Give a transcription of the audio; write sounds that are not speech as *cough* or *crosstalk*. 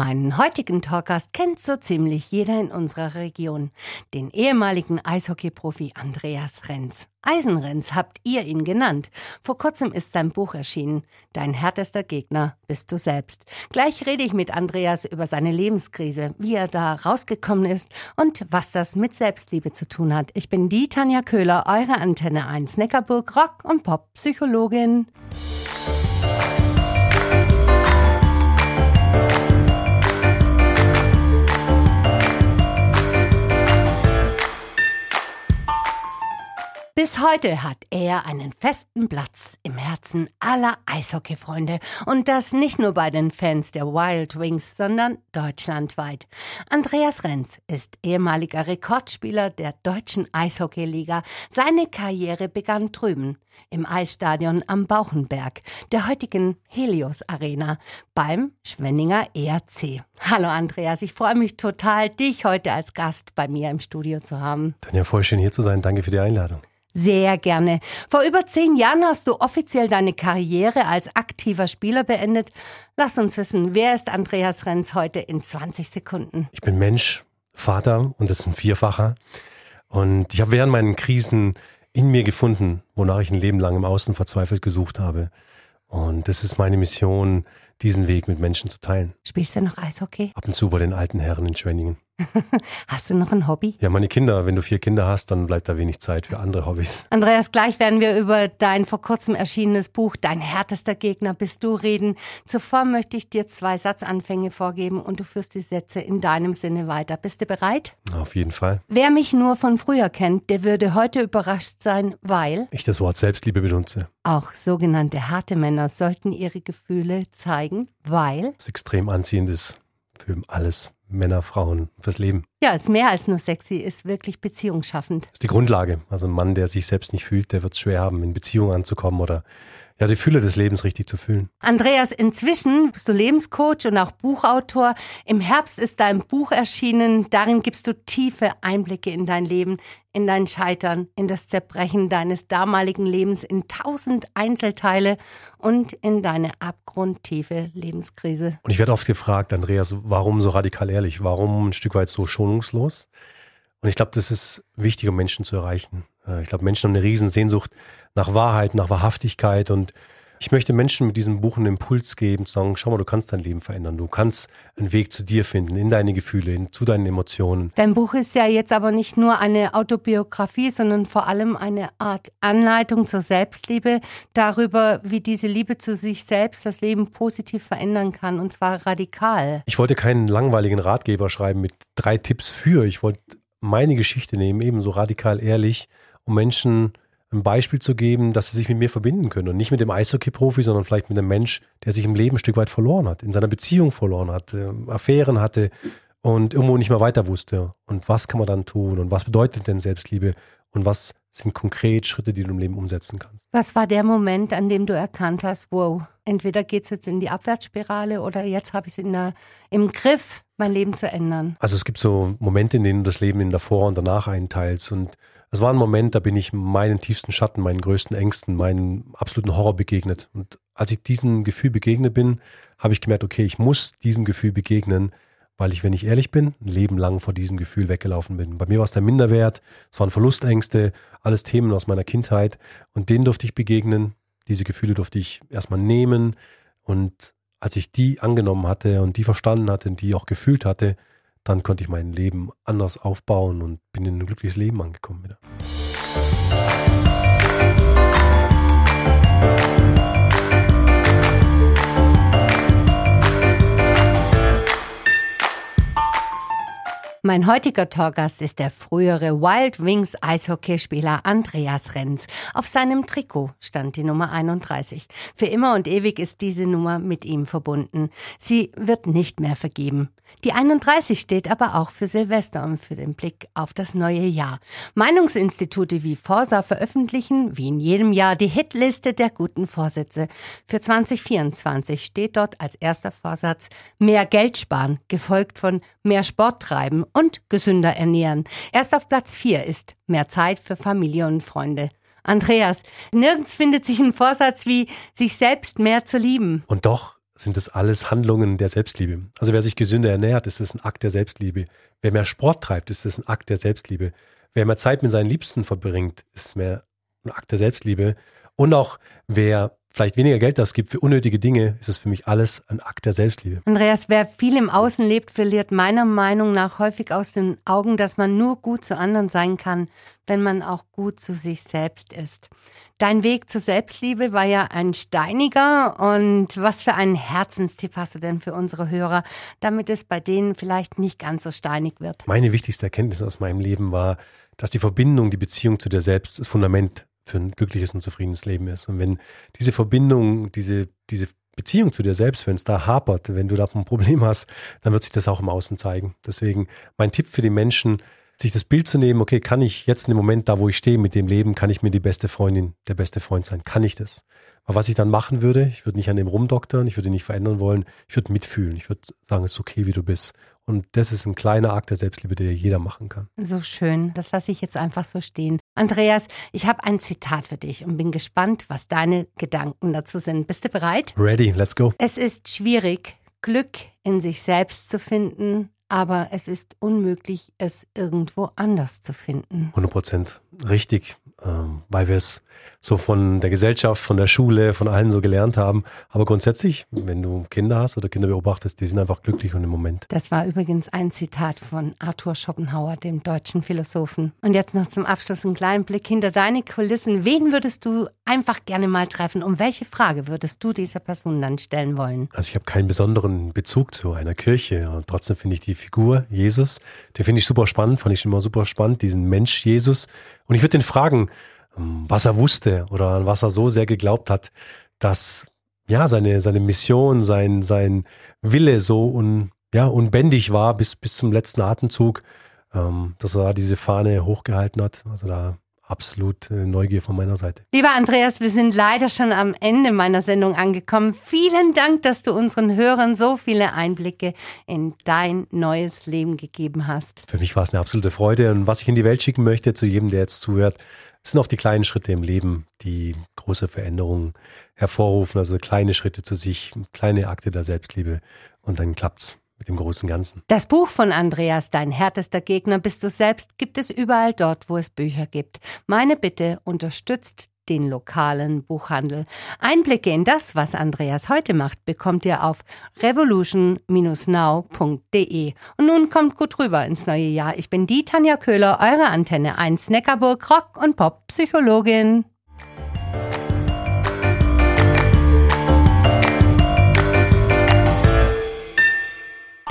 Meinen heutigen Talkgast kennt so ziemlich jeder in unserer Region, den ehemaligen Eishockeyprofi Andreas Renz. Eisenrenz habt ihr ihn genannt. Vor kurzem ist sein Buch erschienen. Dein härtester Gegner bist du selbst. Gleich rede ich mit Andreas über seine Lebenskrise, wie er da rausgekommen ist und was das mit Selbstliebe zu tun hat. Ich bin die Tanja Köhler, eure Antenne 1 Neckarburg Rock und Pop Psychologin. Bis heute hat er einen festen Platz im Herzen aller Eishockeyfreunde. Und das nicht nur bei den Fans der Wild Wings, sondern deutschlandweit. Andreas Renz ist ehemaliger Rekordspieler der deutschen Eishockeyliga. Seine Karriere begann drüben im Eisstadion am Bauchenberg, der heutigen Helios Arena, beim Schwenninger ERC. Hallo Andreas, ich freue mich total, dich heute als Gast bei mir im Studio zu haben. Tanja, voll schön hier zu sein. Danke für die Einladung. Sehr gerne. Vor über zehn Jahren hast du offiziell deine Karriere als aktiver Spieler beendet. Lass uns wissen, wer ist Andreas Renz heute in 20 Sekunden? Ich bin Mensch, Vater und das ist ein Vierfacher. Und ich habe während meinen Krisen in mir gefunden, wonach ich ein Leben lang im Außen verzweifelt gesucht habe. Und das ist meine Mission, diesen Weg mit Menschen zu teilen. Spielst du noch Eishockey? Ab und zu bei den alten Herren in Schwenningen. *laughs* Hast du noch ein Hobby? Ja, meine Kinder, wenn du vier Kinder hast, dann bleibt da wenig Zeit für andere Hobbys. Andreas, gleich werden wir über dein vor kurzem erschienenes Buch Dein härtester Gegner bist du reden. Zuvor möchte ich dir zwei Satzanfänge vorgeben und du führst die Sätze in deinem Sinne weiter. Bist du bereit? Auf jeden Fall. Wer mich nur von früher kennt, der würde heute überrascht sein, weil ich das Wort Selbstliebe benutze. Auch sogenannte harte Männer sollten ihre Gefühle zeigen, weil es extrem anziehend ist für alles Männer, Frauen, fürs Leben. Ja, ist mehr als nur sexy, ist wirklich beziehungsschaffend. Das ist die Grundlage. Also ein Mann, der sich selbst nicht fühlt, der wird es schwer haben, in Beziehungen anzukommen oder ja, die Fülle des Lebens richtig zu fühlen. Andreas, inzwischen bist du Lebenscoach und auch Buchautor. Im Herbst ist dein Buch erschienen. Darin gibst du tiefe Einblicke in dein Leben, in dein Scheitern, in das Zerbrechen deines damaligen Lebens in tausend Einzelteile und in deine abgrundtiefe Lebenskrise. Und ich werde oft gefragt, Andreas, warum so radikal ehrlich? Warum ein Stück weit so schonungslos? Und ich glaube, das ist wichtig, um Menschen zu erreichen. Äh, ich glaube, Menschen haben eine Riesensehnsucht nach Wahrheit, nach Wahrhaftigkeit und ich möchte Menschen mit diesem Buch einen Impuls geben, zu sagen, schau mal, du kannst dein Leben verändern. Du kannst einen Weg zu dir finden, in deine Gefühle, in, zu deinen Emotionen. Dein Buch ist ja jetzt aber nicht nur eine Autobiografie, sondern vor allem eine Art Anleitung zur Selbstliebe, darüber, wie diese Liebe zu sich selbst das Leben positiv verändern kann, und zwar radikal. Ich wollte keinen langweiligen Ratgeber schreiben mit drei Tipps für. Ich wollte meine Geschichte nehmen, ebenso radikal ehrlich, um Menschen ein Beispiel zu geben, dass sie sich mit mir verbinden können. Und nicht mit dem Eishockey-Profi, sondern vielleicht mit einem Mensch, der sich im Leben ein Stück weit verloren hat, in seiner Beziehung verloren hat, äh, Affären hatte und irgendwo nicht mehr weiter wusste. Und was kann man dann tun? Und was bedeutet denn Selbstliebe? Und was sind konkret Schritte, die du im Leben umsetzen kannst? Was war der Moment, an dem du erkannt hast, wow, entweder geht es jetzt in die Abwärtsspirale oder jetzt habe ich es im Griff, mein Leben zu ändern? Also es gibt so Momente, in denen du das Leben in davor und danach einteilst. Und es war ein Moment, da bin ich meinen tiefsten Schatten, meinen größten Ängsten, meinen absoluten Horror begegnet. Und als ich diesem Gefühl begegnet bin, habe ich gemerkt, okay, ich muss diesem Gefühl begegnen, weil ich, wenn ich ehrlich bin, ein Leben lang vor diesem Gefühl weggelaufen bin. Bei mir war es der Minderwert, es waren Verlustängste, alles Themen aus meiner Kindheit und denen durfte ich begegnen. Diese Gefühle durfte ich erstmal nehmen und als ich die angenommen hatte und die verstanden hatte und die auch gefühlt hatte, dann konnte ich mein Leben anders aufbauen und bin in ein glückliches Leben angekommen wieder. Mein heutiger Talkgast ist der frühere Wild Wings Eishockeyspieler Andreas Renz. Auf seinem Trikot stand die Nummer 31. Für immer und ewig ist diese Nummer mit ihm verbunden. Sie wird nicht mehr vergeben. Die 31 steht aber auch für Silvester und für den Blick auf das neue Jahr. Meinungsinstitute wie Forsa veröffentlichen, wie in jedem Jahr, die Hitliste der guten Vorsätze. Für 2024 steht dort als erster Vorsatz mehr Geld sparen, gefolgt von mehr Sport treiben und gesünder ernähren. Erst auf Platz 4 ist mehr Zeit für Familie und Freunde. Andreas, nirgends findet sich ein Vorsatz wie sich selbst mehr zu lieben. Und doch sind das alles Handlungen der Selbstliebe. Also wer sich gesünder ernährt, ist das ein Akt der Selbstliebe. Wer mehr Sport treibt, ist das ein Akt der Selbstliebe. Wer mehr Zeit mit seinen Liebsten verbringt, ist mehr ein Akt der Selbstliebe. Und auch wer vielleicht weniger Geld das gibt für unnötige Dinge, ist es für mich alles ein Akt der Selbstliebe. Andreas, wer viel im Außen lebt, verliert meiner Meinung nach häufig aus den Augen, dass man nur gut zu anderen sein kann, wenn man auch gut zu sich selbst ist. Dein Weg zur Selbstliebe war ja ein steiniger und was für einen Herzenstipp hast du denn für unsere Hörer, damit es bei denen vielleicht nicht ganz so steinig wird? Meine wichtigste Erkenntnis aus meinem Leben war, dass die Verbindung, die Beziehung zu dir selbst das Fundament für ein glückliches und zufriedenes Leben ist. Und wenn diese Verbindung, diese, diese Beziehung zu dir selbst, wenn es da hapert, wenn du da ein Problem hast, dann wird sich das auch im Außen zeigen. Deswegen mein Tipp für die Menschen, sich das Bild zu nehmen, okay, kann ich jetzt in dem Moment da, wo ich stehe mit dem Leben, kann ich mir die beste Freundin, der beste Freund sein? Kann ich das? Aber was ich dann machen würde, ich würde nicht an dem rumdoktern, ich würde nicht verändern wollen, ich würde mitfühlen. Ich würde sagen, es ist okay, wie du bist. Und das ist ein kleiner Akt der Selbstliebe, der jeder machen kann. So schön. Das lasse ich jetzt einfach so stehen. Andreas, ich habe ein Zitat für dich und bin gespannt, was deine Gedanken dazu sind. Bist du bereit? Ready, let's go. Es ist schwierig, Glück in sich selbst zu finden, aber es ist unmöglich, es irgendwo anders zu finden. 100 Prozent richtig, ähm, weil wir es so von der Gesellschaft, von der Schule, von allen so gelernt haben. Aber grundsätzlich, wenn du Kinder hast oder Kinder beobachtest, die sind einfach glücklich und im Moment. Das war übrigens ein Zitat von Arthur Schopenhauer, dem deutschen Philosophen. Und jetzt noch zum Abschluss einen kleinen Blick hinter deine Kulissen. Wen würdest du einfach gerne mal treffen? Um welche Frage würdest du dieser Person dann stellen wollen? Also ich habe keinen besonderen Bezug zu einer Kirche. Und trotzdem finde ich die Figur Jesus, den finde ich super spannend, fand ich immer super spannend, diesen Mensch Jesus. Und ich würde den fragen, ähm, was er wusste oder an was er so sehr geglaubt hat, dass ja seine, seine Mission, sein, sein Wille so un, ja, unbändig war bis, bis zum letzten Atemzug, ähm, dass er da diese Fahne hochgehalten hat. Also da absolut äh, Neugier von meiner Seite. Lieber Andreas, wir sind leider schon am Ende meiner Sendung angekommen. Vielen Dank, dass du unseren Hörern so viele Einblicke in dein neues Leben gegeben hast. Für mich war es eine absolute Freude und was ich in die Welt schicken möchte zu jedem, der jetzt zuhört, sind oft die kleinen Schritte im Leben, die große Veränderungen hervorrufen. Also kleine Schritte zu sich, kleine Akte der Selbstliebe und dann klappt's mit dem großen Ganzen. Das Buch von Andreas, Dein härtester Gegner bist du selbst, gibt es überall dort, wo es Bücher gibt. Meine Bitte, unterstützt den lokalen Buchhandel. Einblicke in das, was Andreas heute macht, bekommt ihr auf revolution-now.de. Und nun kommt gut rüber ins neue Jahr. Ich bin die Tanja Köhler, eure Antenne 1 Neckarburg Rock- und Pop-Psychologin.